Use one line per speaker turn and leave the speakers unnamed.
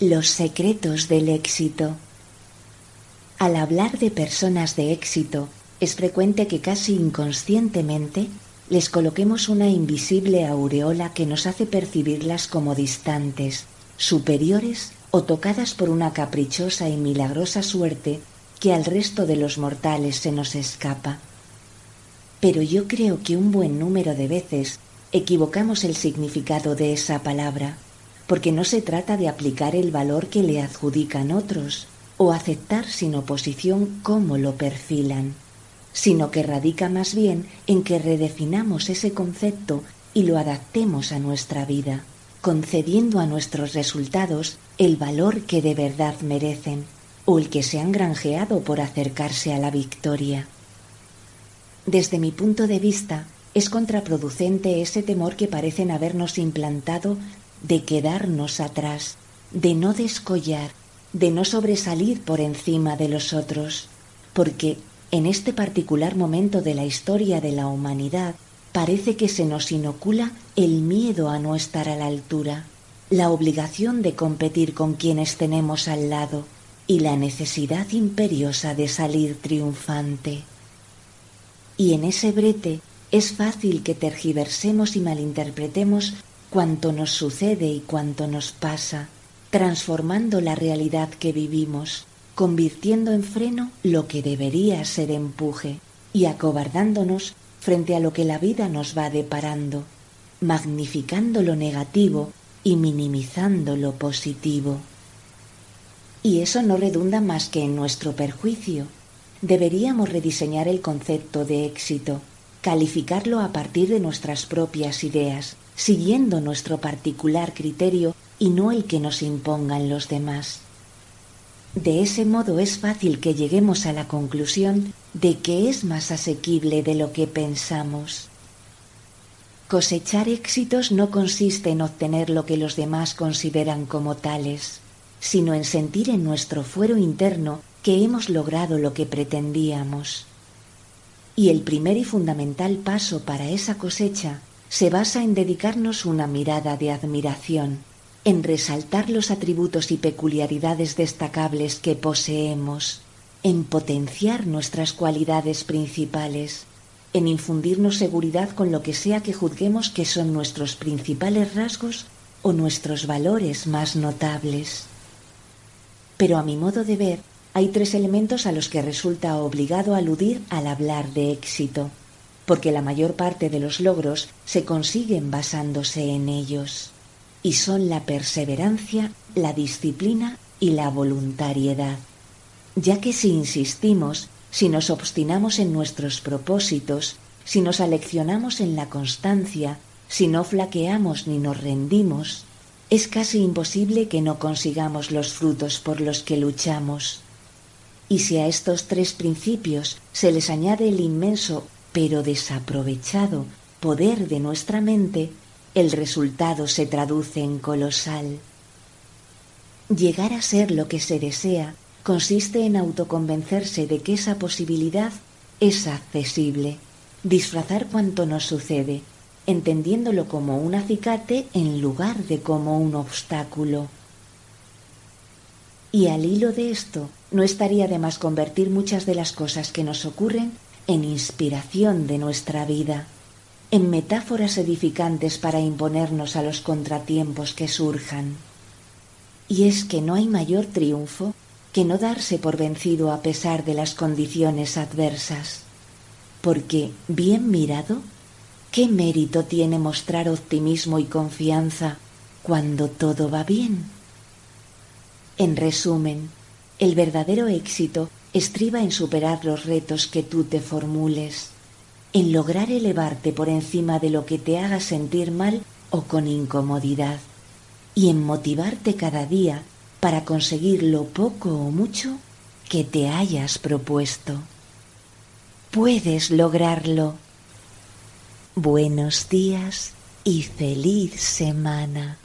Los secretos del éxito. Al hablar de personas de éxito, es frecuente que casi inconscientemente les coloquemos una invisible aureola que nos hace percibirlas como distantes, superiores o tocadas por una caprichosa y milagrosa suerte que al resto de los mortales se nos escapa. Pero yo creo que un buen número de veces equivocamos el significado de esa palabra porque no se trata de aplicar el valor que le adjudican otros o aceptar sin oposición cómo lo perfilan, sino que radica más bien en que redefinamos ese concepto y lo adaptemos a nuestra vida, concediendo a nuestros resultados el valor que de verdad merecen o el que se han granjeado por acercarse a la victoria. Desde mi punto de vista, es contraproducente ese temor que parecen habernos implantado de quedarnos atrás, de no descollar, de no sobresalir por encima de los otros, porque en este particular momento de la historia de la humanidad parece que se nos inocula el miedo a no estar a la altura, la obligación de competir con quienes tenemos al lado y la necesidad imperiosa de salir triunfante. Y en ese brete es fácil que tergiversemos y malinterpretemos cuanto nos sucede y cuanto nos pasa, transformando la realidad que vivimos, convirtiendo en freno lo que debería ser empuje y acobardándonos frente a lo que la vida nos va deparando, magnificando lo negativo y minimizando lo positivo. Y eso no redunda más que en nuestro perjuicio. Deberíamos rediseñar el concepto de éxito, calificarlo a partir de nuestras propias ideas, siguiendo nuestro particular criterio y no el que nos impongan los demás. De ese modo es fácil que lleguemos a la conclusión de que es más asequible de lo que pensamos. Cosechar éxitos no consiste en obtener lo que los demás consideran como tales, sino en sentir en nuestro fuero interno que hemos logrado lo que pretendíamos. Y el primer y fundamental paso para esa cosecha se basa en dedicarnos una mirada de admiración, en resaltar los atributos y peculiaridades destacables que poseemos, en potenciar nuestras cualidades principales, en infundirnos seguridad con lo que sea que juzguemos que son nuestros principales rasgos o nuestros valores más notables. Pero a mi modo de ver, hay tres elementos a los que resulta obligado aludir al hablar de éxito porque la mayor parte de los logros se consiguen basándose en ellos, y son la perseverancia, la disciplina y la voluntariedad, ya que si insistimos, si nos obstinamos en nuestros propósitos, si nos aleccionamos en la constancia, si no flaqueamos ni nos rendimos, es casi imposible que no consigamos los frutos por los que luchamos. Y si a estos tres principios se les añade el inmenso pero desaprovechado poder de nuestra mente, el resultado se traduce en colosal. Llegar a ser lo que se desea consiste en autoconvencerse de que esa posibilidad es accesible, disfrazar cuanto nos sucede, entendiéndolo como un acicate en lugar de como un obstáculo. Y al hilo de esto, no estaría de más convertir muchas de las cosas que nos ocurren en inspiración de nuestra vida, en metáforas edificantes para imponernos a los contratiempos que surjan. Y es que no hay mayor triunfo que no darse por vencido a pesar de las condiciones adversas, porque, bien mirado, ¿qué mérito tiene mostrar optimismo y confianza cuando todo va bien? En resumen, el verdadero éxito estriba en superar los retos que tú te formules, en lograr elevarte por encima de lo que te haga sentir mal o con incomodidad, y en motivarte cada día para conseguir lo poco o mucho que te hayas propuesto. Puedes lograrlo. Buenos días y feliz semana.